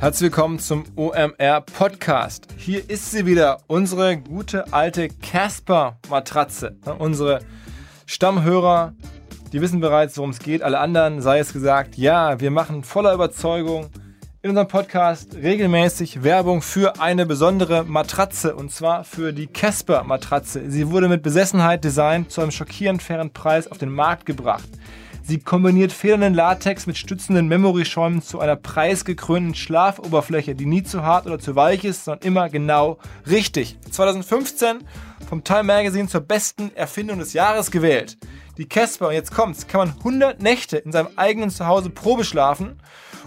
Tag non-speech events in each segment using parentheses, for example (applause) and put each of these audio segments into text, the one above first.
Herzlich willkommen zum OMR Podcast. Hier ist sie wieder, unsere gute alte Casper Matratze. Unsere Stammhörer, die wissen bereits, worum es geht. Alle anderen sei es gesagt, ja, wir machen voller Überzeugung in unserem Podcast regelmäßig Werbung für eine besondere Matratze und zwar für die Casper Matratze. Sie wurde mit Besessenheit designt zu einem schockierend fairen Preis auf den Markt gebracht. Sie kombiniert federnden Latex mit stützenden Memory-Schäumen zu einer preisgekrönten Schlafoberfläche, die nie zu hart oder zu weich ist, sondern immer genau richtig. 2015 vom Time Magazine zur besten Erfindung des Jahres gewählt. Die Casper, und jetzt kommt's, kann man 100 Nächte in seinem eigenen Zuhause Probe schlafen.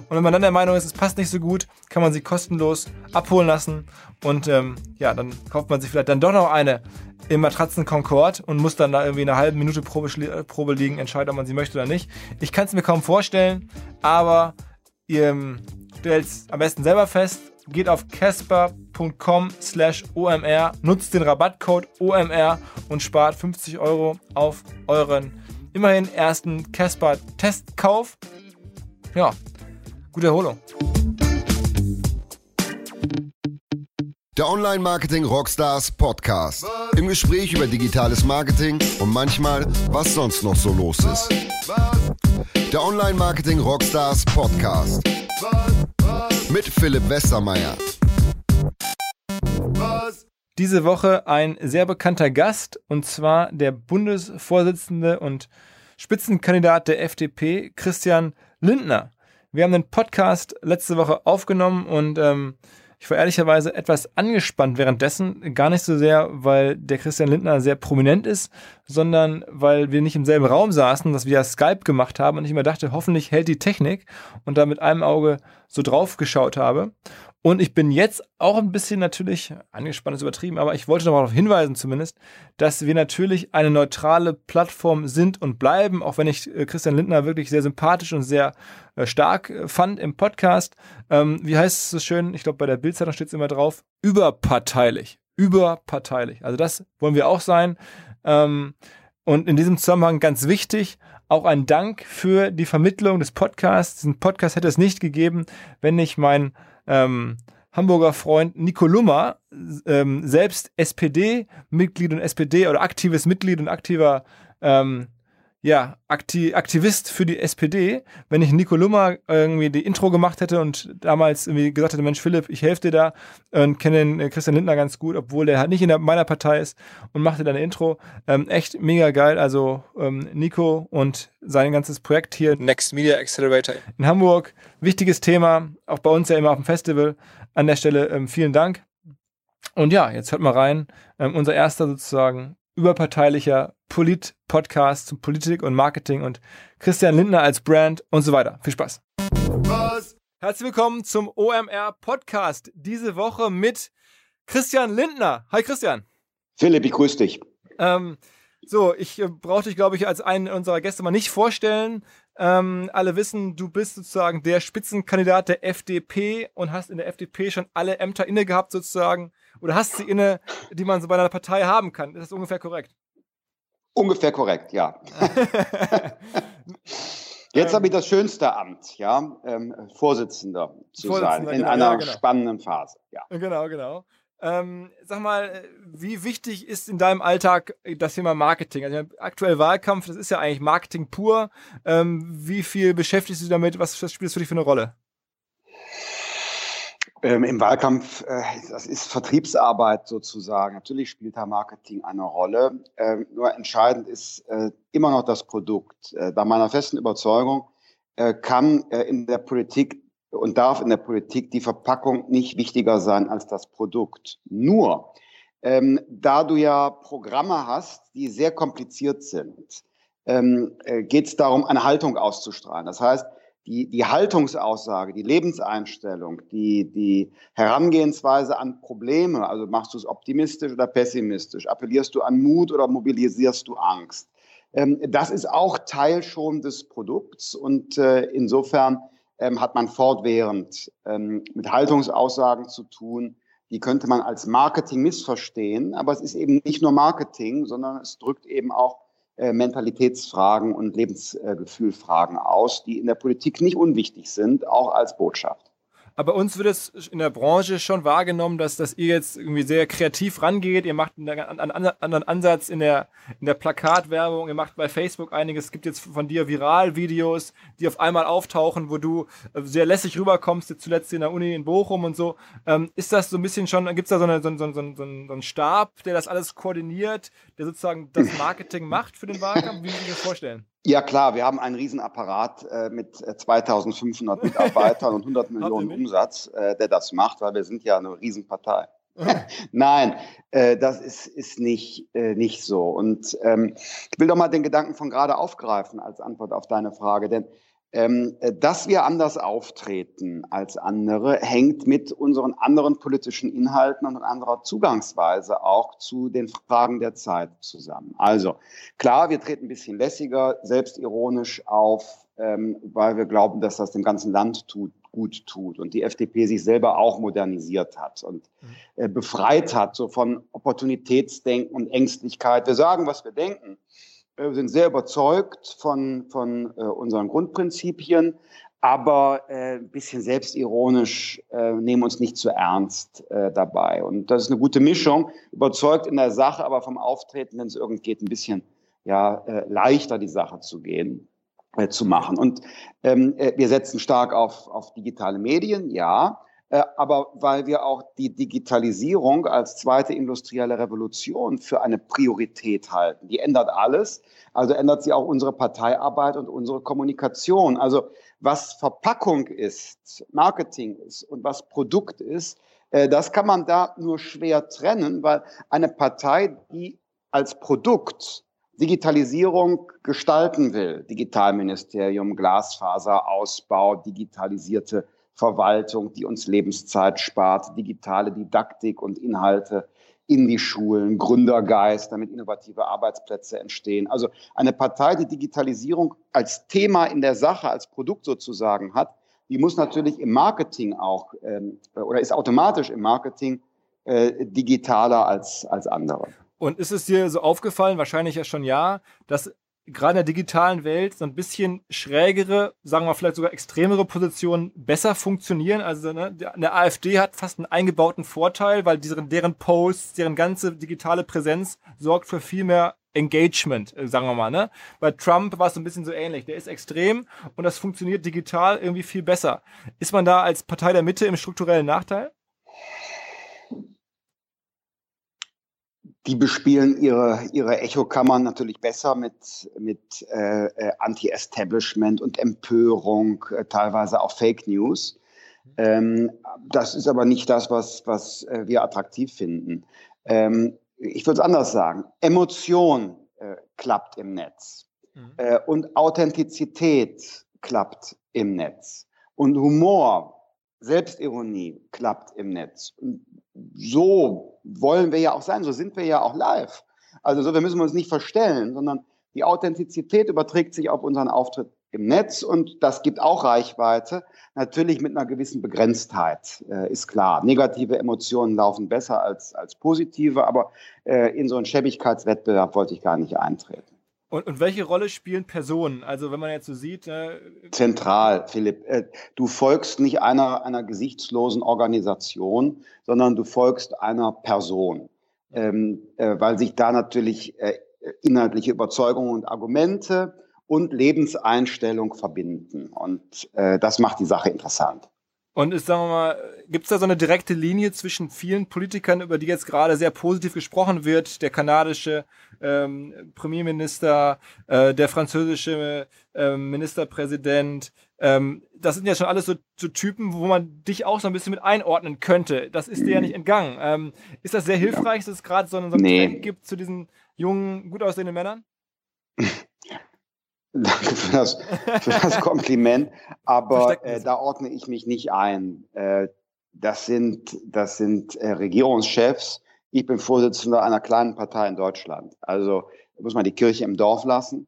Und wenn man dann der Meinung ist, es passt nicht so gut, kann man sie kostenlos abholen lassen. Und ähm, ja, dann kauft man sich vielleicht dann doch noch eine im Matratzen Concord und muss dann da irgendwie eine halbe Minute Probe, Probe liegen, entscheiden, ob man sie möchte oder nicht. Ich kann es mir kaum vorstellen, aber ihr ähm, stellt am besten selber fest. Geht auf casper.com slash OMR, nutzt den Rabattcode OMR und spart 50 Euro auf euren immerhin ersten Casper-Testkauf. Ja, gute Erholung. Der Online-Marketing Rockstars Podcast. Im Gespräch über digitales Marketing und manchmal, was sonst noch so los ist. Der Online-Marketing Rockstars Podcast. Mit Philipp Westermeier. Diese Woche ein sehr bekannter Gast und zwar der Bundesvorsitzende und Spitzenkandidat der FDP, Christian Lindner. Wir haben den Podcast letzte Woche aufgenommen und ähm, ich war ehrlicherweise etwas angespannt währenddessen, gar nicht so sehr, weil der Christian Lindner sehr prominent ist, sondern weil wir nicht im selben Raum saßen, dass wir ja Skype gemacht haben und ich immer dachte, hoffentlich hält die Technik und da mit einem Auge so drauf geschaut habe. Und ich bin jetzt auch ein bisschen natürlich, angespannt ist übertrieben, aber ich wollte noch darauf hinweisen zumindest, dass wir natürlich eine neutrale Plattform sind und bleiben, auch wenn ich äh, Christian Lindner wirklich sehr sympathisch und sehr äh, stark äh, fand im Podcast. Ähm, wie heißt es so schön? Ich glaube, bei der Bildzeitung steht es immer drauf. Überparteilich. Überparteilich. Also das wollen wir auch sein. Ähm, und in diesem Zusammenhang ganz wichtig, auch ein Dank für die Vermittlung des Podcasts. Diesen Podcast hätte es nicht gegeben, wenn nicht mein ähm, Hamburger Freund Nico Lummer, ähm, selbst SPD-Mitglied und SPD oder aktives Mitglied und aktiver ähm, ja, Akti Aktivist für die SPD, wenn ich Nico Lummer irgendwie die Intro gemacht hätte und damals irgendwie gesagt hätte, Mensch Philipp, ich helfe dir da und kenne den äh, Christian Lindner ganz gut, obwohl der halt nicht in der, meiner Partei ist und machte dann eine Intro. Ähm, echt mega geil. Also ähm, Nico und sein ganzes Projekt hier. Next Media Accelerator in Hamburg. Wichtiges Thema, auch bei uns ja immer auf dem Festival. An der Stelle ähm, vielen Dank. Und ja, jetzt hört mal rein. Ähm, unser erster sozusagen überparteilicher Polit-Podcast zum Politik und Marketing und Christian Lindner als Brand und so weiter. Viel Spaß. Was? Herzlich willkommen zum OMR Podcast. Diese Woche mit Christian Lindner. Hi Christian. Philipp, ich grüße dich. Ähm, so, ich äh, brauche dich, glaube ich, als einen unserer Gäste mal nicht vorstellen. Ähm, alle wissen, du bist sozusagen der Spitzenkandidat der FDP und hast in der FDP schon alle Ämter inne gehabt, sozusagen, oder hast sie inne, die man so bei einer Partei haben kann. Ist das ungefähr korrekt? Ungefähr korrekt, ja. (laughs) Jetzt habe ich das schönste Amt, ja, ähm, Vorsitzender zu Vorsitzender, sein in genau, einer ja, genau. spannenden Phase. Ja. Genau, genau. Ähm, sag mal, wie wichtig ist in deinem Alltag das Thema Marketing? Also aktuell Wahlkampf, das ist ja eigentlich Marketing pur. Ähm, wie viel beschäftigst du damit? Was, was spielt das für dich für eine Rolle? Ähm, Im Wahlkampf, äh, das ist Vertriebsarbeit sozusagen. Natürlich spielt da Marketing eine Rolle. Ähm, nur entscheidend ist äh, immer noch das Produkt. Äh, bei meiner festen Überzeugung äh, kann äh, in der Politik und darf in der Politik die Verpackung nicht wichtiger sein als das Produkt. Nur, ähm, da du ja Programme hast, die sehr kompliziert sind, ähm, äh, geht es darum, eine Haltung auszustrahlen. Das heißt, die, die Haltungsaussage, die Lebenseinstellung, die, die Herangehensweise an Probleme, also machst du es optimistisch oder pessimistisch, appellierst du an Mut oder mobilisierst du Angst. Ähm, das ist auch Teil schon des Produkts und äh, insofern ähm, hat man fortwährend ähm, mit Haltungsaussagen zu tun. Die könnte man als Marketing missverstehen, aber es ist eben nicht nur Marketing, sondern es drückt eben auch Mentalitätsfragen und Lebensgefühlfragen aus, die in der Politik nicht unwichtig sind, auch als Botschaft. Aber uns wird es in der Branche schon wahrgenommen, dass, dass ihr jetzt irgendwie sehr kreativ rangeht. Ihr macht einen, anderen Ansatz in der, in der Plakatwerbung. Ihr macht bei Facebook einiges. Es gibt jetzt von dir Viral-Videos, die auf einmal auftauchen, wo du äh, sehr lässig rüberkommst, jetzt zuletzt in der Uni in Bochum und so. Ähm, ist das so ein bisschen schon, gibt es da so, eine, so, so, so, so einen Stab, der das alles koordiniert, der sozusagen das (laughs) Marketing macht für den Wahlkampf? Wie muss ich mir das vorstellen? Ja klar, wir haben einen Riesenapparat äh, mit 2500 äh, (laughs) Mitarbeitern und 100 Millionen Umsatz, äh, der das macht, weil wir sind ja eine Riesenpartei. (laughs) Nein, äh, das ist, ist nicht, äh, nicht so. Und ähm, ich will doch mal den Gedanken von gerade aufgreifen als Antwort auf deine Frage, denn ähm, dass wir anders auftreten als andere, hängt mit unseren anderen politischen Inhalten und anderer Zugangsweise auch zu den Fragen der Zeit zusammen. Also klar, wir treten ein bisschen lässiger, selbstironisch auf, ähm, weil wir glauben, dass das dem ganzen Land tut, gut tut und die FDP sich selber auch modernisiert hat und äh, befreit hat so von Opportunitätsdenken und Ängstlichkeit. Wir sagen, was wir denken wir äh, sind sehr überzeugt von, von äh, unseren Grundprinzipien, aber äh, ein bisschen selbstironisch, nehmen uns nicht zu ernst dabei. Und das ist eine gute Mischung, überzeugt in der Sache, aber vom Auftreten, wenn es irgend geht, ein bisschen ja, leichter die Sache zu gehen, zu machen. Und ähm, äh, wir setzen stark auf, auf digitale Medien, ja, aber weil wir auch die Digitalisierung als zweite industrielle Revolution für eine Priorität halten. Die ändert alles, also ändert sie auch unsere Parteiarbeit und unsere Kommunikation. Also was Verpackung ist, Marketing ist und was Produkt ist, äh, das kann man da nur schwer trennen, weil eine Partei, die als Produkt Digitalisierung gestalten will, Digitalministerium, Glasfaserausbau, digitalisierte Verwaltung, die uns Lebenszeit spart, digitale Didaktik und Inhalte in die Schulen, Gründergeist, damit innovative Arbeitsplätze entstehen. Also eine Partei, die Digitalisierung als Thema in der Sache, als Produkt sozusagen hat, die muss natürlich im Marketing auch ähm, oder ist automatisch im Marketing äh, digitaler als, als andere. Und ist es dir so aufgefallen, wahrscheinlich ja schon ja, dass gerade in der digitalen Welt so ein bisschen schrägere, sagen wir vielleicht sogar extremere Positionen besser funktionieren. Also ne, eine AfD hat fast einen eingebauten Vorteil, weil deren, deren Posts, deren ganze digitale Präsenz sorgt für viel mehr Engagement, äh, sagen wir mal. Ne? Bei Trump war es so ein bisschen so ähnlich. Der ist extrem und das funktioniert digital irgendwie viel besser. Ist man da als Partei der Mitte im strukturellen Nachteil? Die bespielen ihre, ihre Echokammern natürlich besser mit, mit äh, äh, Anti-Establishment und Empörung, äh, teilweise auch Fake News. Ähm, das ist aber nicht das, was, was äh, wir attraktiv finden. Ähm, ich würde es anders sagen. Emotion äh, klappt im Netz mhm. Äh, und Authentizität klappt im Netz und Humor, Selbstironie klappt im Netz. Und so wollen wir ja auch sein, so sind wir ja auch live. Also so, wir müssen uns nicht verstellen, sondern die Authentizität überträgt sich auf unseren Auftritt im Netz und das gibt auch Reichweite, natürlich mit einer gewissen Begrenztheit, äh, ist klar. Negative Emotionen laufen besser als, als positive, aber äh, in so einen Schäbigkeitswettbewerb wollte ich gar nicht eintreten. Und, und welche Rolle spielen Personen? Also wenn man jetzt so sieht. Äh Zentral, Philipp. Äh, du folgst nicht einer, einer gesichtslosen Organisation, sondern du folgst einer Person. Ähm, äh, weil sich da natürlich äh, inhaltliche Überzeugungen und Argumente und Lebenseinstellung verbinden. Und äh, das macht die Sache interessant. Und ist, sagen wir mal, gibt es da so eine direkte Linie zwischen vielen Politikern, über die jetzt gerade sehr positiv gesprochen wird? Der kanadische ähm, Premierminister, äh, der französische äh, Ministerpräsident. Ähm, das sind ja schon alles so, so, Typen, wo man dich auch so ein bisschen mit einordnen könnte. Das ist dir ja nicht entgangen. Ähm, ist das sehr hilfreich, dass es gerade so, einen, so einen nee. Trend gibt zu diesen jungen, gut aussehenden Männern? (laughs) Danke für das, für das Kompliment. Aber äh, da ordne ich mich nicht ein. Äh, das sind, das sind äh, Regierungschefs. Ich bin Vorsitzender einer kleinen Partei in Deutschland. Also muss man die Kirche im Dorf lassen.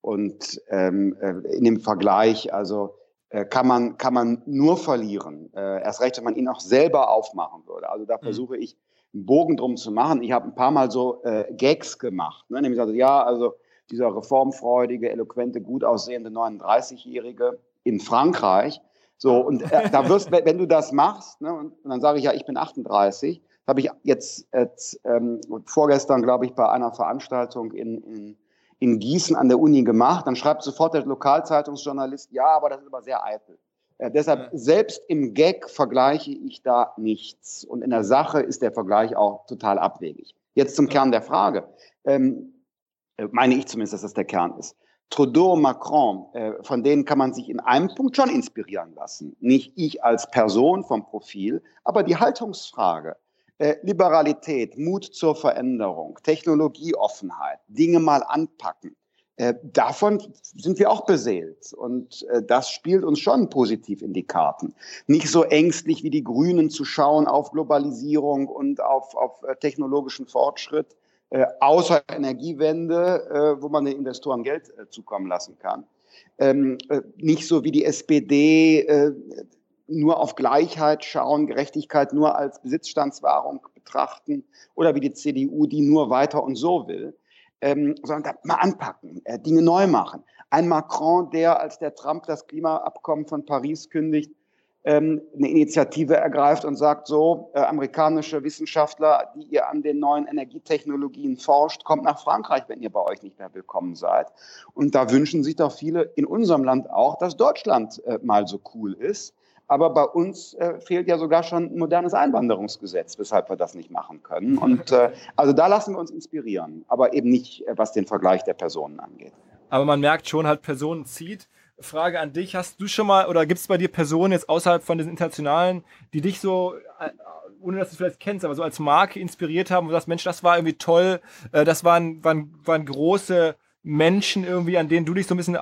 Und ähm, äh, in dem Vergleich, also äh, kann man kann man nur verlieren. Äh, erst recht, wenn man ihn auch selber aufmachen würde. Also da mhm. versuche ich einen Bogen drum zu machen. Ich habe ein paar Mal so äh, Gags gemacht, ne? nämlich also ja, also dieser reformfreudige, eloquente, gut aussehende 39-Jährige in Frankreich. So, und äh, da wirst, wenn du das machst, ne, und, und dann sage ich ja, ich bin 38, habe ich jetzt, jetzt ähm, vorgestern, glaube ich, bei einer Veranstaltung in, in, in Gießen an der Uni gemacht. Dann schreibt sofort der Lokalzeitungsjournalist, ja, aber das ist aber sehr eitel. Äh, deshalb, selbst im Gag vergleiche ich da nichts. Und in der Sache ist der Vergleich auch total abwegig. Jetzt zum Kern der Frage. Ähm, äh, meine ich zumindest, dass das der Kern ist. Trudeau, Macron, äh, von denen kann man sich in einem Punkt schon inspirieren lassen. Nicht ich als Person vom Profil, aber die Haltungsfrage. Äh, Liberalität, Mut zur Veränderung, Technologieoffenheit, Dinge mal anpacken. Äh, davon sind wir auch beseelt. Und äh, das spielt uns schon positiv in die Karten. Nicht so ängstlich wie die Grünen zu schauen auf Globalisierung und auf, auf äh, technologischen Fortschritt, äh, außer Energiewende, äh, wo man den Investoren Geld äh, zukommen lassen kann. Ähm, äh, nicht so wie die SPD äh, nur auf Gleichheit schauen, Gerechtigkeit nur als Besitzstandswahrung betrachten oder wie die CDU, die nur weiter und so will, ähm, sondern mal anpacken, äh, Dinge neu machen. Ein Macron, der, als der Trump das Klimaabkommen von Paris kündigt, ähm, eine Initiative ergreift und sagt, so, äh, amerikanische Wissenschaftler, die ihr an den neuen Energietechnologien forscht, kommt nach Frankreich, wenn ihr bei euch nicht mehr willkommen seid. Und da wünschen sich doch viele in unserem Land auch, dass Deutschland äh, mal so cool ist. Aber bei uns äh, fehlt ja sogar schon ein modernes Einwanderungsgesetz, weshalb wir das nicht machen können. (laughs) Und äh, also da lassen wir uns inspirieren, aber eben nicht, äh, was den Vergleich der Personen angeht. Aber man merkt schon, halt Personen zieht. Frage an dich, hast du schon mal oder gibt es bei dir Personen jetzt außerhalb von diesen internationalen, die dich so, äh, ohne dass du vielleicht kennst, aber so als Marke inspiriert haben, du sagst, Mensch, das war irgendwie toll, äh, das waren, waren, waren große Menschen irgendwie, an denen du dich so ein bisschen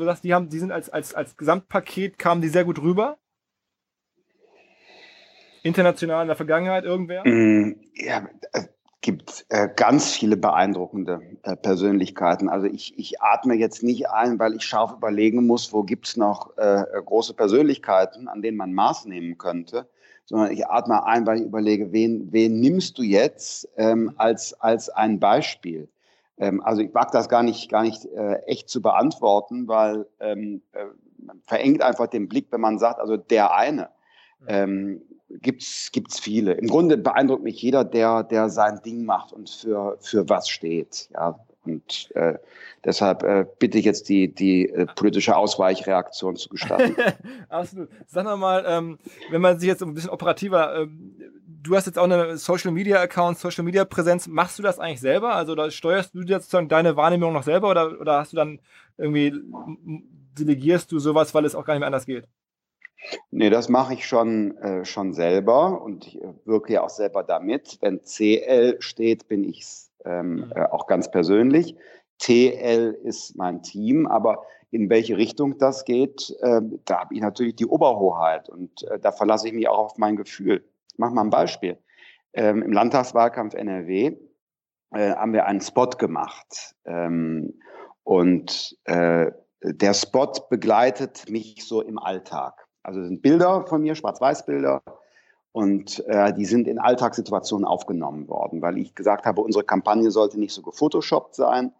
du sagst, die haben, die sind als, als, als Gesamtpaket, kamen die sehr gut rüber? International in der Vergangenheit irgendwer? Mm, ja, gibt äh, ganz viele beeindruckende äh, Persönlichkeiten. Also ich, ich atme jetzt nicht ein, weil ich scharf überlegen muss, wo gibt es noch äh, große Persönlichkeiten, an denen man Maß nehmen könnte, sondern ich atme ein, weil ich überlege, wen, wen nimmst du jetzt ähm, als, als ein Beispiel? Ähm, also ich mag das gar nicht, gar nicht äh, echt zu beantworten, weil ähm, äh, man verengt einfach den Blick, wenn man sagt, also der eine. Ähm, gibt's gibt's viele. Im Grunde beeindruckt mich jeder, der der sein Ding macht und für für was steht. Ja, und äh, deshalb äh, bitte ich jetzt die die äh, politische Ausweichreaktion zu gestatten. (laughs) Absolut. Sag mal, ähm, wenn man sich jetzt ein bisschen operativer ähm, Du hast jetzt auch eine Social Media Account, Social Media Präsenz. Machst du das eigentlich selber? Also da steuerst du jetzt deine Wahrnehmung noch selber oder, oder hast du dann irgendwie delegierst du sowas, weil es auch gar nicht mehr anders geht? Nee, das mache ich schon, äh, schon selber und ich äh, wirke ja auch selber damit. Wenn CL steht, bin ich ähm, mhm. äh, auch ganz persönlich. TL ist mein Team, aber in welche Richtung das geht, äh, da habe ich natürlich die Oberhoheit und äh, da verlasse ich mich auch auf mein Gefühl. Ich mache mal ein Beispiel. Ähm, Im Landtagswahlkampf NRW äh, haben wir einen Spot gemacht ähm, und der Spot begleitet mich so im Alltag. Also sind Bilder von mir, Schwarz-Weiß-Bilder. Und äh, die sind in Alltagssituationen aufgenommen worden, weil ich gesagt habe, unsere Kampagne sollte nicht so gefotoshoppt sein,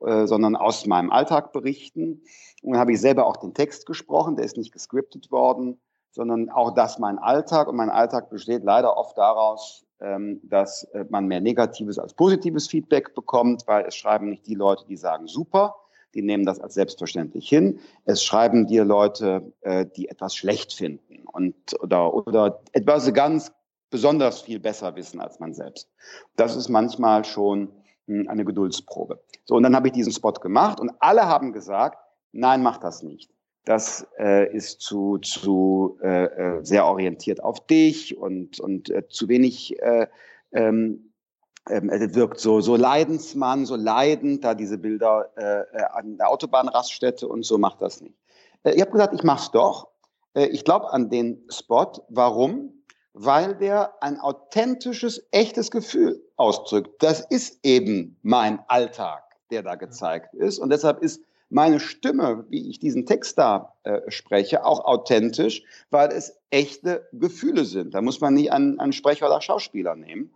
äh, sondern aus meinem Alltag berichten. Und dann habe ich selber auch den Text gesprochen, der ist nicht gescriptet worden, sondern auch das mein Alltag. Und mein Alltag besteht leider oft daraus, ähm, dass äh, man mehr negatives als positives Feedback bekommt, weil es schreiben nicht die Leute, die sagen super, die nehmen das als selbstverständlich hin. Es schreiben dir Leute, äh, die etwas schlecht finden und oder, oder etwas ganz besonders viel besser wissen als man selbst. Das ist manchmal schon hm, eine Geduldsprobe. So, und dann habe ich diesen Spot gemacht und alle haben gesagt, nein, mach das nicht. Das äh, ist zu, zu äh, äh sehr orientiert auf dich und, und äh, zu wenig äh, ähm, ähm, wirkt so, so Leidensmann, so leidend, da diese Bilder äh, äh, an der Autobahnraststätte und so macht das nicht. Äh, ich habe gesagt, ich mach's doch. Äh, ich glaube an den Spot. Warum? Weil der ein authentisches, echtes Gefühl ausdrückt. Das ist eben mein Alltag, der da gezeigt ist. Und deshalb ist meine Stimme, wie ich diesen Text da äh, spreche, auch authentisch, weil es echte Gefühle sind. Da muss man nie einen, einen Sprecher oder Schauspieler nehmen.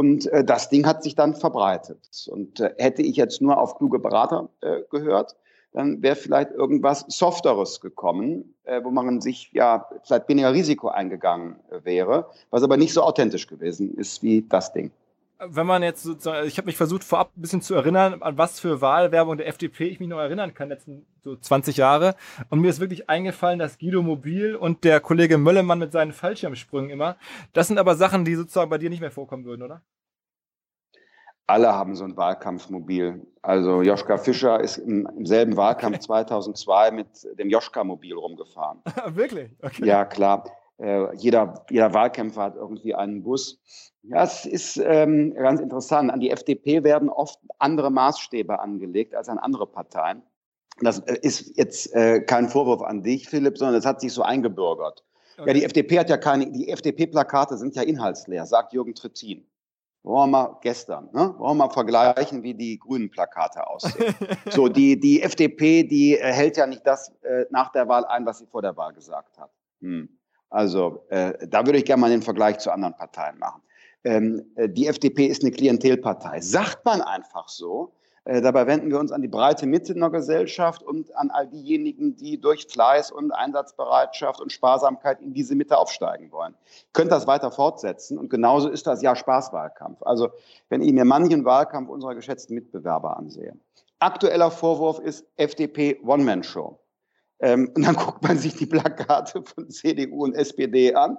Und äh, das Ding hat sich dann verbreitet. Und äh, hätte ich jetzt nur auf kluge Berater äh, gehört, dann wäre vielleicht irgendwas Softeres gekommen, äh, wo man sich ja vielleicht weniger Risiko eingegangen äh, wäre, was aber nicht so authentisch gewesen ist wie das Ding wenn man jetzt sozusagen, ich habe mich versucht vorab ein bisschen zu erinnern, an was für Wahlwerbung der FDP ich mich noch erinnern kann, letzten so 20 Jahre. Und mir ist wirklich eingefallen, dass Guido Mobil und der Kollege Möllemann mit seinen Fallschirmsprüngen immer, das sind aber Sachen, die sozusagen bei dir nicht mehr vorkommen würden, oder? Alle haben so ein Wahlkampfmobil. Also Joschka Fischer ist im, im selben Wahlkampf (laughs) okay. 2002 mit dem Joschka-Mobil rumgefahren. Wirklich? Okay. Ja, klar. Äh, jeder, jeder Wahlkämpfer hat irgendwie einen Bus. Ja, es ist ähm, ganz interessant. An die FDP werden oft andere Maßstäbe angelegt als an andere Parteien. Das äh, ist jetzt äh, kein Vorwurf an dich, Philipp, sondern es hat sich so eingebürgert. Okay. Ja, die FDP hat ja keine, die FDP-Plakate sind ja inhaltsleer, sagt Jürgen Trittin. Wollen wir mal gestern, ne? Wollen wir mal vergleichen, wie die grünen Plakate aussehen. (laughs) so, die, die FDP, die äh, hält ja nicht das äh, nach der Wahl ein, was sie vor der Wahl gesagt hat. Hm. Also äh, da würde ich gerne mal den Vergleich zu anderen Parteien machen. Ähm, äh, die FDP ist eine Klientelpartei. Sagt man einfach so. Äh, dabei wenden wir uns an die breite Mitte in der Gesellschaft und an all diejenigen, die durch Fleiß und Einsatzbereitschaft und Sparsamkeit in diese Mitte aufsteigen wollen. Könnt das weiter fortsetzen und genauso ist das ja Spaßwahlkampf. Also wenn ich mir manchen Wahlkampf unserer geschätzten Mitbewerber ansehe. Aktueller Vorwurf ist FDP One-Man-Show. Ähm, und dann (laughs) guckt man sich die Plakate von CDU und SPD an.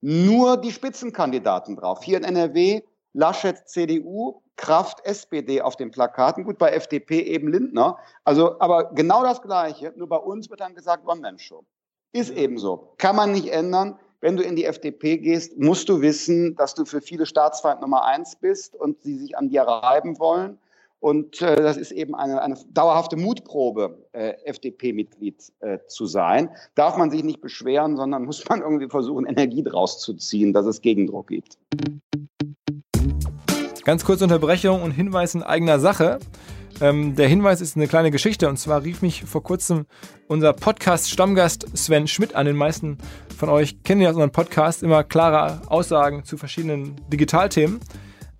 Nur die Spitzenkandidaten drauf. Hier in NRW Laschet CDU, Kraft SPD auf den Plakaten. Gut, bei FDP eben Lindner. Also, aber genau das Gleiche. Nur bei uns wird dann gesagt One-Man-Show. Ist eben so. Kann man nicht ändern. Wenn du in die FDP gehst, musst du wissen, dass du für viele Staatsfeind Nummer eins bist und sie sich an dir reiben wollen. Und äh, das ist eben eine, eine dauerhafte Mutprobe, äh, FDP-Mitglied äh, zu sein. Darf man sich nicht beschweren, sondern muss man irgendwie versuchen, Energie draus zu ziehen, dass es Gegendruck gibt. Ganz kurze Unterbrechung und Hinweis in eigener Sache. Ähm, der Hinweis ist eine kleine Geschichte und zwar rief mich vor kurzem unser Podcast-Stammgast Sven Schmidt an. Den meisten von euch kennen ja aus unserem Podcast immer klare Aussagen zu verschiedenen Digitalthemen.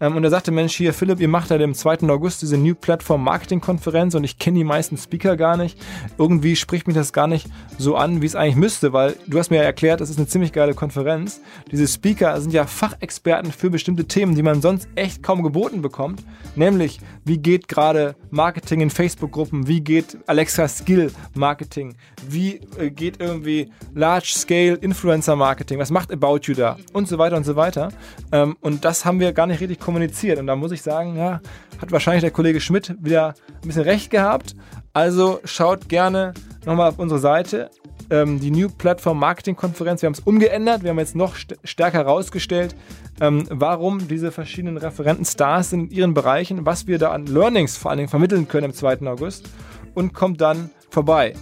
Ähm, und er sagte, Mensch, hier Philipp, ihr macht ja dem 2. August diese New Platform Marketing Konferenz und ich kenne die meisten Speaker gar nicht. Irgendwie spricht mich das gar nicht so an, wie es eigentlich müsste, weil du hast mir ja erklärt, das ist eine ziemlich geile Konferenz. Diese Speaker sind ja Fachexperten für bestimmte Themen, die man sonst echt kaum geboten bekommt. Nämlich, wie geht gerade Marketing in Facebook-Gruppen? Wie geht Alexa Skill Marketing? Wie äh, geht irgendwie Large Scale Influencer Marketing? Was macht About You da? Und so weiter und so weiter. Ähm, und das haben wir gar nicht richtig kommuniziert. Und da muss ich sagen, ja, hat wahrscheinlich der Kollege Schmidt wieder ein bisschen recht gehabt. Also schaut gerne nochmal auf unsere Seite. Ähm, die New Platform Marketing Konferenz. Wir haben es umgeändert. Wir haben jetzt noch st stärker herausgestellt, ähm, warum diese verschiedenen Referenten Stars in ihren Bereichen, was wir da an Learnings vor allen Dingen vermitteln können im 2. August. Und kommt dann vorbei.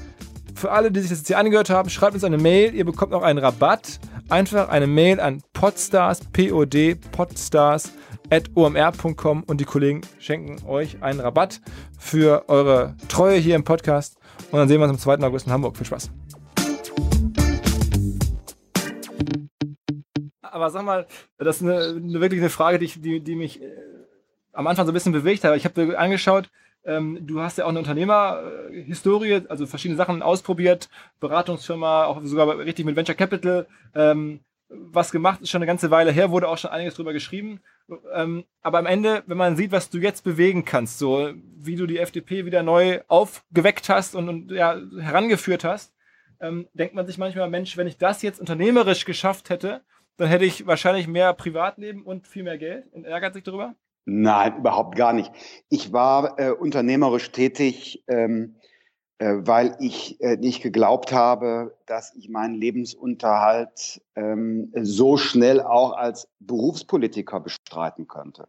Für alle, die sich das jetzt hier angehört haben, schreibt uns eine Mail. Ihr bekommt noch einen Rabatt. Einfach eine Mail an podstars, P-O-D, podstars omr.com und die Kollegen schenken euch einen Rabatt für eure Treue hier im Podcast. Und dann sehen wir uns am 2. August in Hamburg. Viel Spaß. Aber sag mal, das ist eine, eine wirklich eine Frage, die, die, die mich äh, am Anfang so ein bisschen bewegt hat. Ich habe dir angeschaut, ähm, du hast ja auch eine Unternehmerhistorie, also verschiedene Sachen ausprobiert, Beratungsfirma, auch sogar richtig mit Venture Capital. Ähm, was gemacht, ist schon eine ganze Weile her, wurde auch schon einiges drüber geschrieben. Ähm, aber am Ende, wenn man sieht, was du jetzt bewegen kannst, so wie du die FDP wieder neu aufgeweckt hast und, und ja, herangeführt hast, ähm, denkt man sich manchmal, Mensch, wenn ich das jetzt unternehmerisch geschafft hätte, dann hätte ich wahrscheinlich mehr Privatleben und viel mehr Geld. Und ärgert sich darüber? Nein, überhaupt gar nicht. Ich war äh, unternehmerisch tätig. Ähm, äh, weil ich äh, nicht geglaubt habe, dass ich meinen Lebensunterhalt ähm, so schnell auch als Berufspolitiker bestreiten könnte.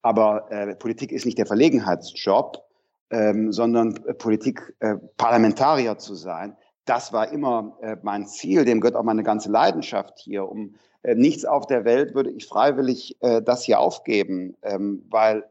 Aber äh, Politik ist nicht der Verlegenheitsjob, ähm, sondern Politik, Parlamentarier zu sein. Das war immer mein Ziel, dem gehört auch meine ganze Leidenschaft hier. Um nichts auf der Welt würde ich freiwillig das hier aufgeben, ähm, weil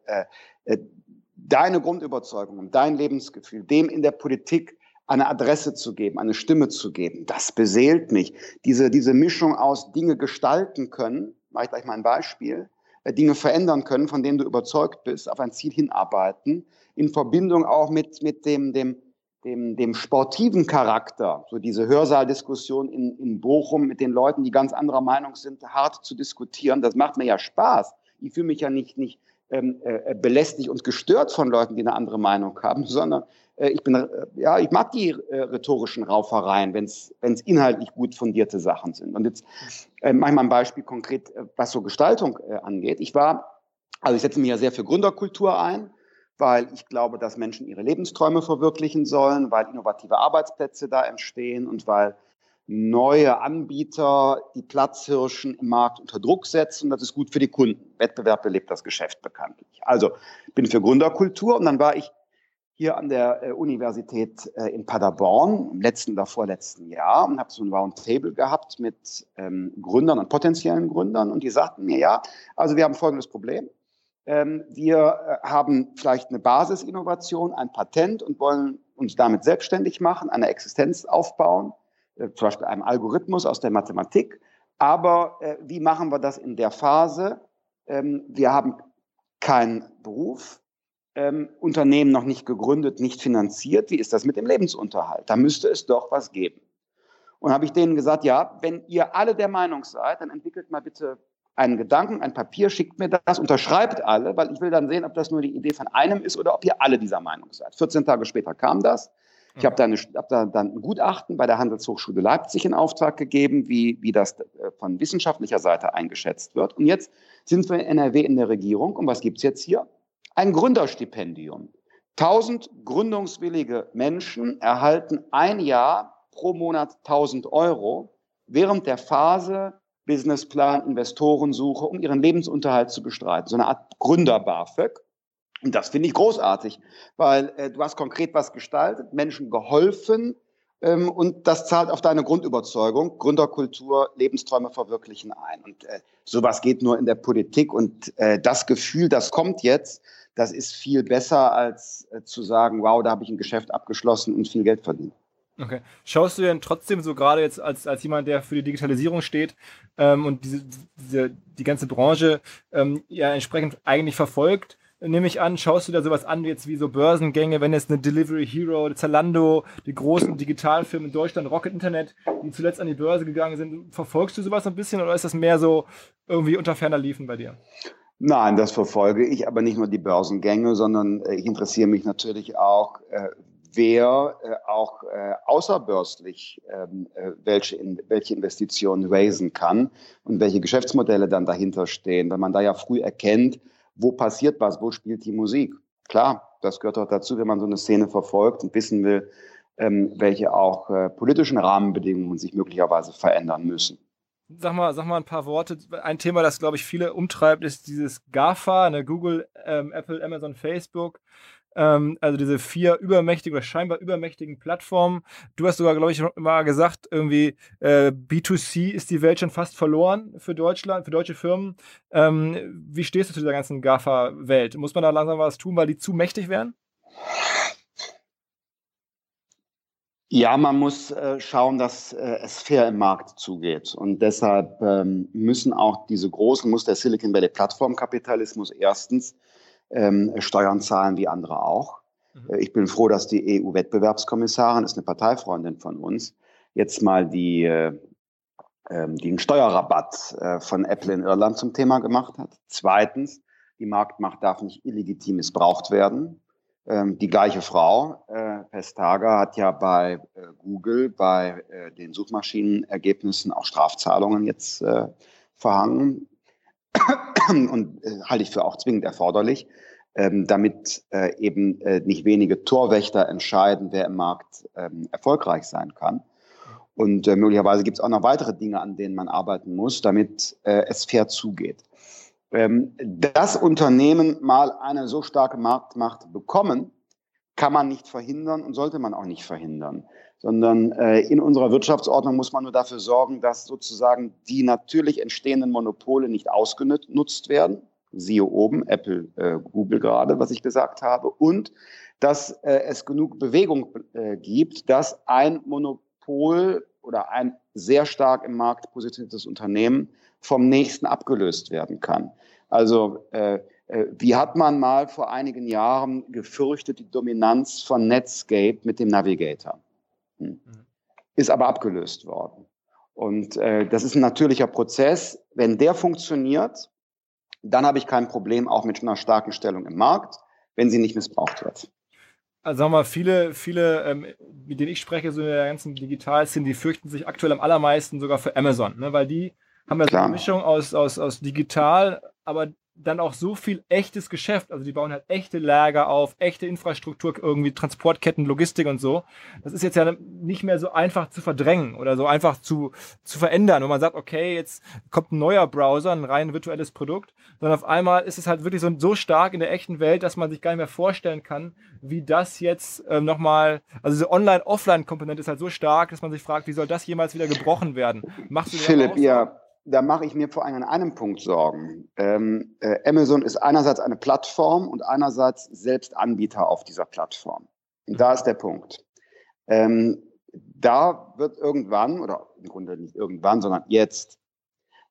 deine Grundüberzeugung, dein Lebensgefühl, dem in der Politik eine Adresse zu geben, eine Stimme zu geben, das beseelt mich. Diese, diese Mischung aus Dinge gestalten können, mache ich gleich mal ein Beispiel, äh, Dinge verändern können, von denen du überzeugt bist, auf ein Ziel hinarbeiten, in Verbindung auch mit, mit dem, dem, dem, dem sportiven Charakter, so diese Hörsaaldiskussion in, in Bochum mit den Leuten, die ganz anderer Meinung sind, hart zu diskutieren, das macht mir ja Spaß. Ich fühle mich ja nicht, nicht ähm, äh, belästigt und gestört von Leuten, die eine andere Meinung haben, sondern äh, ich bin, äh, ja, ich mag die äh, rhetorischen Raufereien, wenn es inhaltlich gut fundierte Sachen sind. Und jetzt äh, mache ich mal ein Beispiel konkret, äh, was so Gestaltung äh, angeht. Ich war, also ich setze mich ja sehr für Gründerkultur ein weil ich glaube, dass Menschen ihre Lebensträume verwirklichen sollen, weil innovative Arbeitsplätze da entstehen und weil neue Anbieter die Platzhirschen im Markt unter Druck setzen. Das ist gut für die Kunden. Wettbewerb belebt das Geschäft bekanntlich. Also bin für Gründerkultur und dann war ich hier an der äh, Universität äh, in Paderborn im letzten oder vorletzten Jahr und habe so ein Roundtable gehabt mit ähm, Gründern und potenziellen Gründern und die sagten mir, ja, also wir haben folgendes Problem. Ähm, wir äh, haben vielleicht eine Basisinnovation, ein Patent und wollen uns damit selbstständig machen, eine Existenz aufbauen, äh, zum Beispiel einem Algorithmus aus der Mathematik. Aber äh, wie machen wir das in der Phase? Ähm, wir haben keinen Beruf, ähm, Unternehmen noch nicht gegründet, nicht finanziert. Wie ist das mit dem Lebensunterhalt? Da müsste es doch was geben. Und habe ich denen gesagt, ja, wenn ihr alle der Meinung seid, dann entwickelt mal bitte einen Gedanken, ein Papier, schickt mir das, unterschreibt alle, weil ich will dann sehen, ob das nur die Idee von einem ist oder ob ihr alle dieser Meinung seid. 14 Tage später kam das. Ich habe da, hab da dann ein Gutachten bei der Handelshochschule Leipzig in Auftrag gegeben, wie, wie das äh, von wissenschaftlicher Seite eingeschätzt wird. Und jetzt sind wir in NRW in der Regierung. Und was gibt's jetzt hier? Ein Gründerstipendium. 1000 gründungswillige Menschen erhalten ein Jahr pro Monat 1000 Euro während der Phase Businessplan, Investorensuche, um ihren Lebensunterhalt zu bestreiten. So eine Art Gründer-BAföG. Und das finde ich großartig, weil äh, du hast konkret was gestaltet, Menschen geholfen ähm, und das zahlt auf deine Grundüberzeugung, Gründerkultur, Lebensträume verwirklichen ein. Und äh, sowas geht nur in der Politik und äh, das Gefühl, das kommt jetzt, das ist viel besser als äh, zu sagen, wow, da habe ich ein Geschäft abgeschlossen und viel Geld verdient. Okay. Schaust du denn trotzdem so gerade jetzt als, als jemand, der für die Digitalisierung steht ähm, und diese, diese, die ganze Branche ähm, ja entsprechend eigentlich verfolgt, nehme ich an, schaust du da sowas an, jetzt wie so Börsengänge, wenn jetzt eine Delivery Hero, Zalando, die großen Digitalfirmen in Deutschland, Rocket Internet, die zuletzt an die Börse gegangen sind, verfolgst du sowas ein bisschen oder ist das mehr so irgendwie unter ferner Liefen bei dir? Nein, das verfolge ich, aber nicht nur die Börsengänge, sondern äh, ich interessiere mich natürlich auch, äh, wer äh, auch äh, außerbörslich ähm, äh, welche, in, welche Investitionen raisen kann und welche Geschäftsmodelle dann dahinter stehen, weil man da ja früh erkennt, wo passiert was, wo spielt die Musik. Klar, das gehört auch dazu, wenn man so eine Szene verfolgt und wissen will, ähm, welche auch äh, politischen Rahmenbedingungen sich möglicherweise verändern müssen. Sag mal, sag mal ein paar Worte. Ein Thema, das, glaube ich, viele umtreibt, ist dieses GAFA, ne, Google, ähm, Apple, Amazon, Facebook. Ähm, also diese vier übermächtigen oder scheinbar übermächtigen Plattformen. Du hast sogar, glaube ich, mal gesagt, irgendwie äh, B2C ist die Welt schon fast verloren für Deutschland, für deutsche Firmen. Ähm, wie stehst du zu dieser ganzen GAFA-Welt? Muss man da langsam was tun, weil die zu mächtig werden? Ja, man muss äh, schauen, dass äh, es fair im Markt zugeht. Und deshalb ähm, müssen auch diese großen, muss der Silicon Valley Plattformkapitalismus erstens ähm, Steuern zahlen wie andere auch. Mhm. Äh, ich bin froh, dass die EU-Wettbewerbskommissarin, ist eine Parteifreundin von uns, jetzt mal die, äh, ähm, den Steuerrabatt äh, von Apple in Irland zum Thema gemacht hat. Zweitens, die Marktmacht darf nicht illegitim missbraucht werden. Ähm, die gleiche Frau, äh, Pestager, hat ja bei äh, Google, bei äh, den Suchmaschinenergebnissen auch Strafzahlungen jetzt äh, verhangen und äh, halte ich für auch zwingend erforderlich, ähm, damit äh, eben äh, nicht wenige Torwächter entscheiden, wer im Markt ähm, erfolgreich sein kann. Und äh, möglicherweise gibt es auch noch weitere Dinge, an denen man arbeiten muss, damit äh, es fair zugeht. Ähm, dass Unternehmen mal eine so starke Marktmacht bekommen, kann man nicht verhindern und sollte man auch nicht verhindern sondern äh, in unserer Wirtschaftsordnung muss man nur dafür sorgen, dass sozusagen die natürlich entstehenden Monopole nicht ausgenutzt werden. Siehe oben, Apple, äh, Google gerade, was ich gesagt habe. Und dass äh, es genug Bewegung äh, gibt, dass ein Monopol oder ein sehr stark im Markt positioniertes Unternehmen vom nächsten abgelöst werden kann. Also äh, äh, wie hat man mal vor einigen Jahren gefürchtet, die Dominanz von Netscape mit dem Navigator? Hm. Mhm. Ist aber abgelöst worden. Und äh, das ist ein natürlicher Prozess. Wenn der funktioniert, dann habe ich kein Problem auch mit einer starken Stellung im Markt, wenn sie nicht missbraucht wird. Also sagen wir, viele, viele, ähm, mit denen ich spreche, so in der ganzen Digitalszene, die fürchten sich aktuell am allermeisten sogar für Amazon, ne? weil die haben ja so eine Mischung aus, aus, aus digital, aber dann auch so viel echtes Geschäft. Also die bauen halt echte Lager auf, echte Infrastruktur, irgendwie Transportketten, Logistik und so. Das ist jetzt ja nicht mehr so einfach zu verdrängen oder so einfach zu, zu verändern, wo man sagt, okay, jetzt kommt ein neuer Browser, ein rein virtuelles Produkt, sondern auf einmal ist es halt wirklich so, so stark in der echten Welt, dass man sich gar nicht mehr vorstellen kann, wie das jetzt ähm, nochmal, also diese Online-Offline-Komponente ist halt so stark, dass man sich fragt, wie soll das jemals wieder gebrochen werden? Machst du Philipp, ja, da mache ich mir vor allem an einem Punkt Sorgen. Ähm, äh, Amazon ist einerseits eine Plattform und einerseits selbst Anbieter auf dieser Plattform. Und da ist der Punkt. Ähm, da wird irgendwann, oder im Grunde nicht irgendwann, sondern jetzt,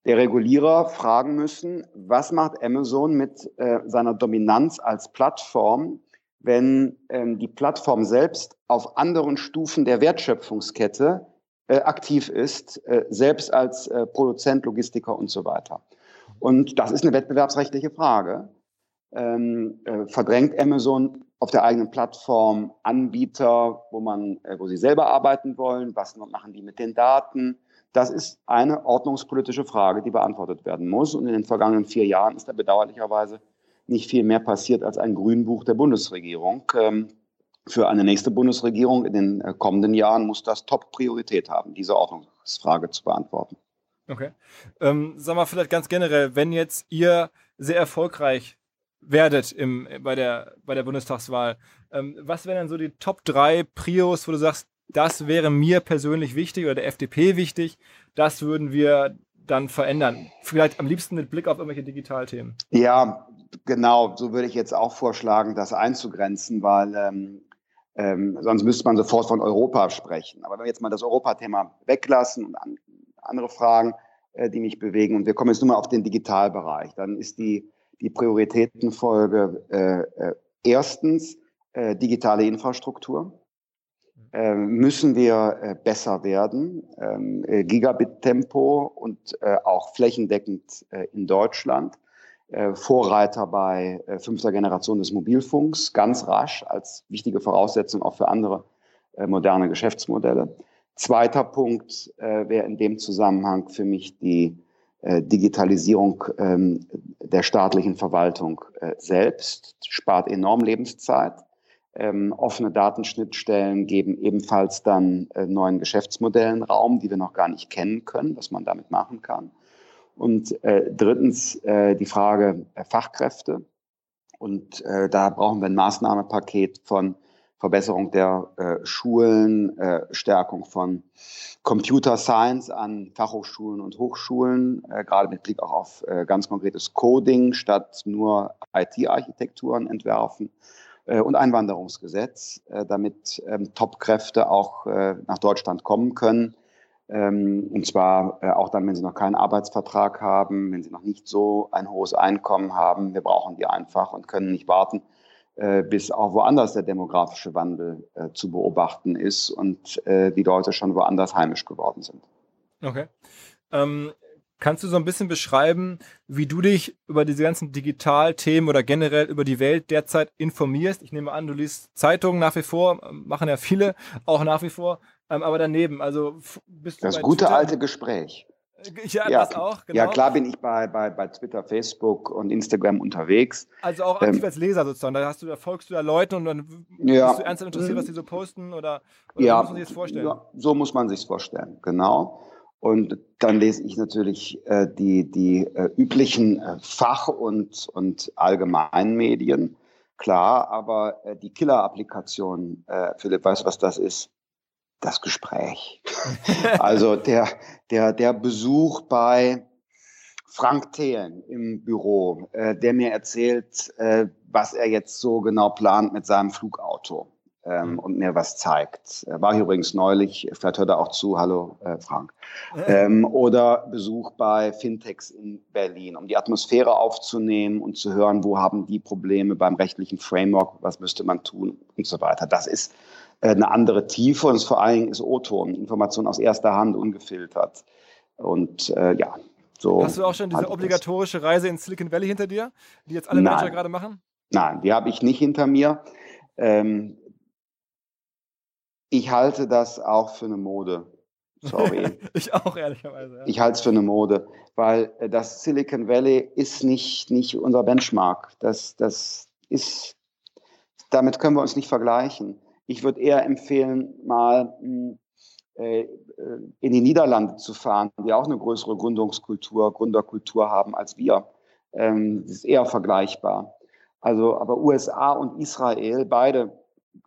der Regulierer fragen müssen, was macht Amazon mit äh, seiner Dominanz als Plattform, wenn ähm, die Plattform selbst auf anderen Stufen der Wertschöpfungskette aktiv ist, äh, selbst als äh, Produzent, Logistiker und so weiter. Und das ist eine wettbewerbsrechtliche Frage. Ähm, äh, verdrängt Amazon auf der eigenen Plattform Anbieter, wo man, äh, wo sie selber arbeiten wollen? Was machen die mit den Daten? Das ist eine ordnungspolitische Frage, die beantwortet werden muss. Und in den vergangenen vier Jahren ist da bedauerlicherweise nicht viel mehr passiert als ein Grünbuch der Bundesregierung. Ähm, für eine nächste Bundesregierung in den äh, kommenden Jahren muss das Top-Priorität haben, diese Ordnungsfrage zu beantworten. Okay. Ähm, sag mal vielleicht ganz generell, wenn jetzt ihr sehr erfolgreich werdet im, bei, der, bei der Bundestagswahl, ähm, was wären dann so die Top 3 Prios, wo du sagst, das wäre mir persönlich wichtig oder der FDP wichtig, das würden wir dann verändern? Vielleicht am liebsten mit Blick auf irgendwelche Digitalthemen. Ja, genau, so würde ich jetzt auch vorschlagen, das einzugrenzen, weil ähm, ähm, sonst müsste man sofort von Europa sprechen. Aber wenn wir jetzt mal das Europathema weglassen und an, andere Fragen, äh, die mich bewegen, und wir kommen jetzt nur mal auf den Digitalbereich, dann ist die, die Prioritätenfolge äh, äh, erstens äh, digitale Infrastruktur. Äh, müssen wir äh, besser werden, ähm, Gigabit-Tempo und auch flächendeckend in Deutschland. Äh, Vorreiter bei äh, fünfter Generation des Mobilfunks, ganz rasch als wichtige Voraussetzung auch für andere äh, moderne Geschäftsmodelle. Zweiter Punkt wäre in dem Zusammenhang für mich die Digitalisierung ähm, der staatlichen Verwaltung selbst, spart enorm Lebenszeit. Ähm, offene Datenschnittstellen geben ebenfalls dann neuen Geschäftsmodellen Raum, die wir noch gar nicht kennen können, was man damit machen kann. Und äh, drittens äh, die Frage äh, Fachkräfte. Und äh, da brauchen wir ein Maßnahmenpaket von Verbesserung der äh, Schulen, äh, Stärkung von Computer Science an Fachhochschulen und Hochschulen, gerade mit Blick auch auf ganz konkretes Coding statt nur IT-Architekturen entwerfen und Einwanderungsgesetz, damit ähm, Top-Kräfte auch nach Deutschland kommen können und zwar äh, auch dann, wenn sie noch keinen Arbeitsvertrag haben, wenn sie noch nicht so ein hohes Einkommen haben. Wir brauchen die einfach und können nicht warten, äh, bis auch woanders der demografische Wandel äh, zu beobachten ist und die Leute schon woanders heimisch geworden sind. Okay. Ähm, kannst du so ein bisschen beschreiben, wie du dich über diese ganzen Digitalthemen oder generell über die Welt derzeit informierst? Ich nehme an, du liest Zeitungen nach wie vor, machen ja viele auch nach wie vor. Ähm, aber daneben, also bist du Das gute Twitter? alte Gespräch. Ja, ja, das auch, genau. Ja, klar bin ich bei, bei, bei Twitter, Facebook und Instagram unterwegs. Also auch aktiv ähm, als Leser sozusagen. Da, hast du, da folgst du da Leuten und dann ja. bist du ernsthaft interessiert, was die so posten oder, oder ja, muss man sich das vorstellen? Ja, so muss man sich vorstellen, genau. Und dann lese ich natürlich äh, die, die äh, üblichen äh, Fach- und, und Allgemeinmedien. Klar, aber äh, die Killer-Applikation, äh, Philipp, weißt du, was das ist? Das Gespräch. (laughs) also der, der, der Besuch bei Frank Thelen im Büro, äh, der mir erzählt, äh, was er jetzt so genau plant mit seinem Flugauto. ähm, mhm. und mir was zeigt. War hier übrigens neulich, vielleicht hört er auch zu, hallo äh, Frank. Ähm, oder Besuch bei Fintechs in Berlin, um die Atmosphäre aufzunehmen und zu hören, wo haben die Probleme beim rechtlichen Framework, was müsste man tun und so weiter. Das ist äh, eine andere Tiefe und vor allen Dingen ist O-Ton, Information aus erster Hand, ungefiltert. Und äh, ja, so. Hast du auch schon diese obligatorische Reise ins Silicon Valley hinter dir, die jetzt alle Manager gerade machen? Nein, die habe ich nicht hinter mir. Ähm, ich halte das auch für eine Mode. Sorry. (laughs) ich auch, ehrlicherweise. Ja. Ich halte es für eine Mode, weil äh, das Silicon Valley ist nicht, nicht unser Benchmark. Das, das ist, damit können wir uns nicht vergleichen. Ich würde eher empfehlen, mal hm, äh, in die Niederlande zu fahren, die auch eine größere Gründungskultur, Gründerkultur haben als wir. Ähm, das ist eher vergleichbar. Also, aber USA und Israel, beide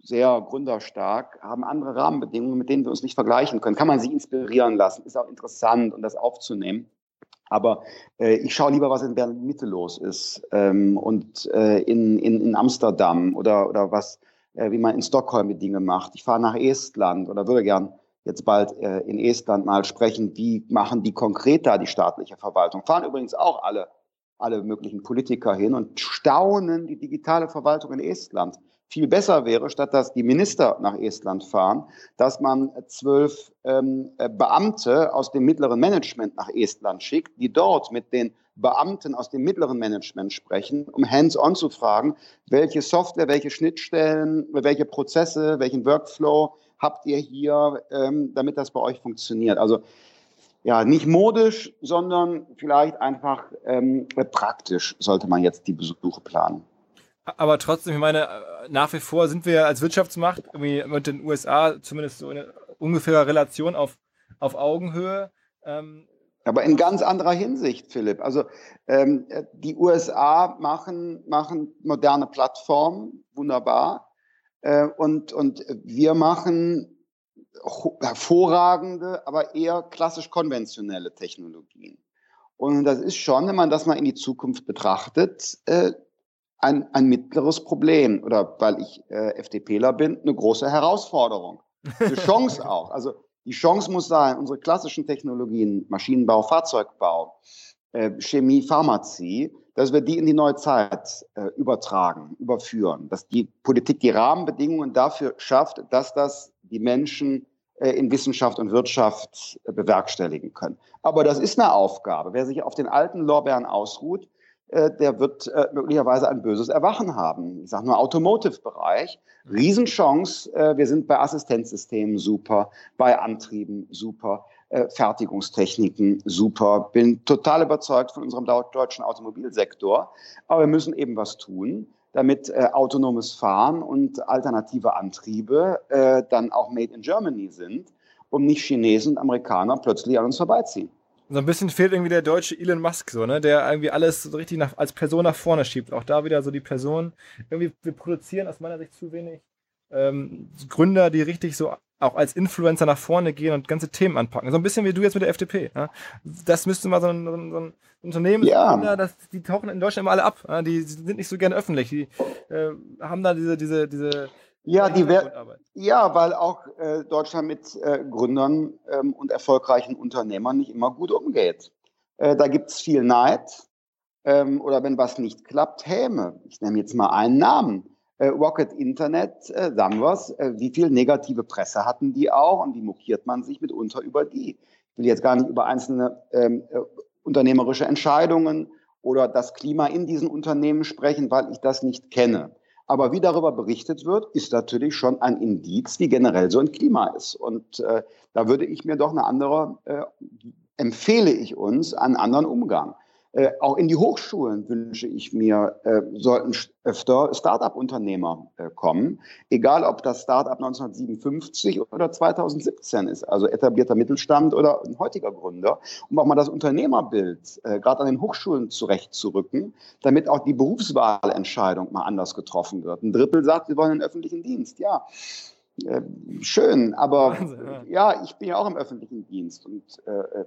sehr gründerstark, haben andere Rahmenbedingungen, mit denen wir uns nicht vergleichen können. Kann man sich inspirieren lassen, ist auch interessant, um das aufzunehmen. Aber äh, ich schaue lieber, was in Berlin Mitte los ist ähm, und äh, in, in, in Amsterdam oder, oder was äh, wie man in Stockholm die Dinge macht. Ich fahre nach Estland oder würde gern jetzt bald äh, in Estland mal sprechen, wie machen die konkret da die staatliche Verwaltung. Fahren übrigens auch alle, alle möglichen Politiker hin und staunen die digitale Verwaltung in Estland. Viel besser wäre, statt dass die Minister nach Estland fahren, dass man zwölf ähm, äh, Beamte aus dem mittleren Management nach Estland schickt, die dort mit den Beamten aus dem mittleren Management sprechen, um hands-on zu fragen, welche Software, welche Schnittstellen, welche Prozesse, welchen Workflow habt ihr hier, ähm, damit das bei euch funktioniert. Also ja, nicht modisch, sondern vielleicht einfach ähm, praktisch sollte man jetzt die Besuche planen. Aber trotzdem, ich meine, nach wie vor sind wir als Wirtschaftsmacht irgendwie mit den USA zumindest so in ungefährer Relation auf, auf Augenhöhe. Ähm, aber in ganz anderer Hinsicht, Philipp. Also ähm, die USA machen, machen moderne Plattformen, wunderbar. Äh, und, und wir machen hervorragende, aber eher klassisch konventionelle Technologien. Und das ist schon, wenn man das mal in die Zukunft betrachtet, äh, ein, ein mittleres Problem. Oder weil ich äh, FDPler bin, eine große Herausforderung. Eine (laughs) Chance auch. Also die Chance muss sein, unsere klassischen Technologien, Maschinenbau, Fahrzeugbau, äh, Chemie, Pharmazie, dass wir die in die neue Zeit äh, übertragen, überführen, dass die Politik die Rahmenbedingungen dafür schafft, dass das die Menschen äh, in Wissenschaft und Wirtschaft äh, bewerkstelligen können. Aber das ist eine Aufgabe. Wer sich auf den alten Lorbeeren ausruht, der wird äh, möglicherweise ein böses Erwachen haben. Ich sage nur Automotive-Bereich. Riesenchance. Äh, wir sind bei Assistenzsystemen super, bei Antrieben super, Fertigungstechniken super. Bin total überzeugt von unserem deutschen Automobilsektor. Aber wir müssen eben was tun, damit autonomes Fahren und alternative Antriebe dann auch made in Germany sind und nicht Chinesen und Amerikaner plötzlich an uns vorbeiziehen. So ein bisschen fehlt irgendwie der deutsche Elon Musk, so, ne? Der irgendwie alles so richtig nach, als Person nach vorne schiebt. Auch da wieder so die Person. Irgendwie, wir produzieren aus meiner Sicht zu wenig ähm, Gründer, die richtig so auch als Influencer nach vorne gehen und ganze Themen anpacken. So ein bisschen wie du jetzt mit der FDP. Ja? Das müsste mal so ein, so ein, so ein Unternehmen, ja. das, die tauchen in Deutschland immer alle ab. Ja? Die, die, sind nicht so gerne öffentlich. Die äh, haben da diese, diese, diese ja, die ja, weil auch äh, Deutschland mit äh, Gründern ähm, und erfolgreichen Unternehmern nicht immer gut umgeht. Äh, da gibt es viel Neid ähm, oder wenn was nicht klappt, Häme. Ich nehme jetzt mal einen Namen. Äh, Rocket Internet, äh, wir's, äh, wie viel negative Presse hatten die auch und wie mokiert man sich mitunter über die? Ich will jetzt gar nicht über einzelne ähm, äh, unternehmerische Entscheidungen oder das Klima in diesen Unternehmen sprechen, weil ich das nicht kenne. Aber wie darüber berichtet wird, ist natürlich schon ein Indiz, wie generell so ein Klima ist. Und äh, da würde ich mir doch eine andere, äh, empfehle ich uns, einen anderen Umgang. Äh, auch in die Hochschulen wünsche ich mir, äh, sollten öfter Start-up-Unternehmer äh, kommen, egal ob das Start-up 1957 oder 2017 ist, also etablierter Mittelstand oder ein heutiger Gründer, um auch mal das Unternehmerbild äh, gerade an den Hochschulen zurechtzurücken, damit auch die Berufswahlentscheidung mal anders getroffen wird. Ein Drittel sagt, sie wollen einen öffentlichen Dienst. Ja, äh, schön, aber Wahnsinn, ja. ja. ich bin ja auch im öffentlichen Dienst und äh,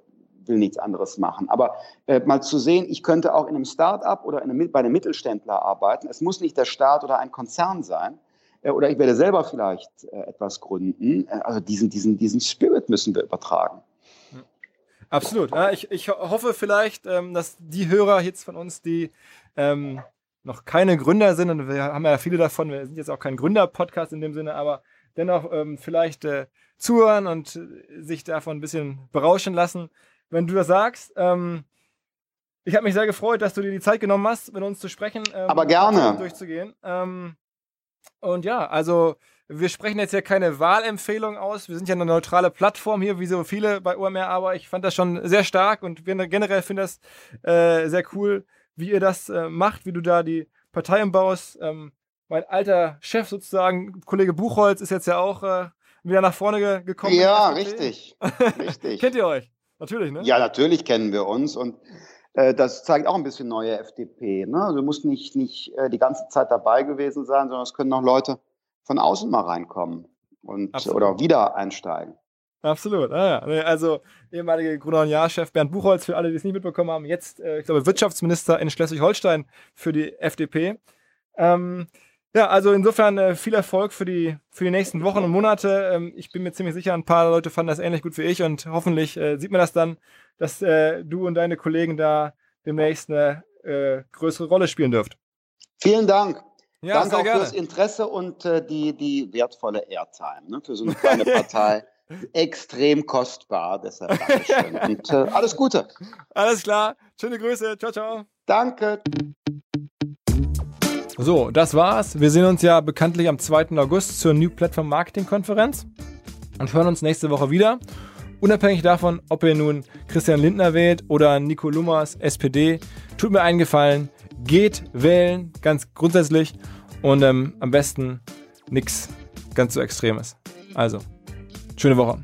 will nichts anderes machen. Aber äh, mal zu sehen, ich könnte auch in einem Start-up oder in einem, bei einem Mittelständler arbeiten. Es muss nicht der Staat oder ein Konzern sein. äh, oder ich werde selber vielleicht äh, etwas gründen. Äh, also diesen, diesen, diesen Spirit müssen wir übertragen. Absolut. Ja, ich, ich hoffe vielleicht, ähm, dass die Hörer jetzt von uns, die ähm, noch keine Gründer sind, und wir haben ja viele davon, wir sind jetzt auch kein Gründer-Podcast in dem Sinne, aber dennoch ähm, vielleicht äh, zuhören und äh, sich davon ein bisschen berauschen lassen. Wenn du das sagst, ähm, ich habe mich sehr gefreut, dass du dir die Zeit genommen hast, mit uns zu sprechen. Ähm, aber gerne. Durchzugehen. Ähm, und ja, also wir sprechen jetzt ja keine Wahlempfehlung aus. Wir sind ja eine neutrale Plattform hier, wie so viele bei OMR, aber ich fand das schon sehr stark und wir generell finden das äh, sehr cool, wie ihr das äh, macht, wie du da die Partei umbaust. Ähm, mein alter Chef sozusagen, Kollege Buchholz, ist jetzt ja auch äh, wieder nach vorne gekommen. Ja, richtig. (laughs) richtig. Kennt ihr euch? Natürlich, ne? Ja, natürlich kennen wir uns und äh, das zeigt auch ein bisschen neue FDP. Ne? Also du musst nicht, nicht äh, die ganze Zeit dabei gewesen sein, sondern es können auch Leute von außen mal reinkommen und Absolut. oder wieder einsteigen. Absolut, ah, ja. also ehemalige Grüner-Jahr-Chef Bernd Buchholz, für alle, die es nicht mitbekommen haben, jetzt, äh, ich glaube, Wirtschaftsminister in Schleswig-Holstein für die FDP. Ähm, ja, also insofern äh, viel Erfolg für die, für die nächsten Wochen und Monate. Ähm, ich bin mir ziemlich sicher, ein paar Leute fanden das ähnlich gut wie ich und hoffentlich äh, sieht man das dann, dass äh, du und deine Kollegen da demnächst eine äh, größere Rolle spielen dürft. Vielen Dank. Ja, Danke auch gerne. fürs Interesse und äh, die, die wertvolle Airtime ne, für so eine kleine (laughs) Partei. Extrem kostbar, deshalb Dankeschön. (laughs) und äh, alles Gute. Alles klar. Schöne Grüße. Ciao, ciao. Danke. So, das war's. Wir sehen uns ja bekanntlich am 2. August zur New Platform Marketing Konferenz und hören uns nächste Woche wieder. Unabhängig davon, ob ihr nun Christian Lindner wählt oder Nico Lummers, SPD, tut mir einen Gefallen, geht wählen, ganz grundsätzlich und ähm, am besten nichts ganz so Extremes. Also, schöne Woche.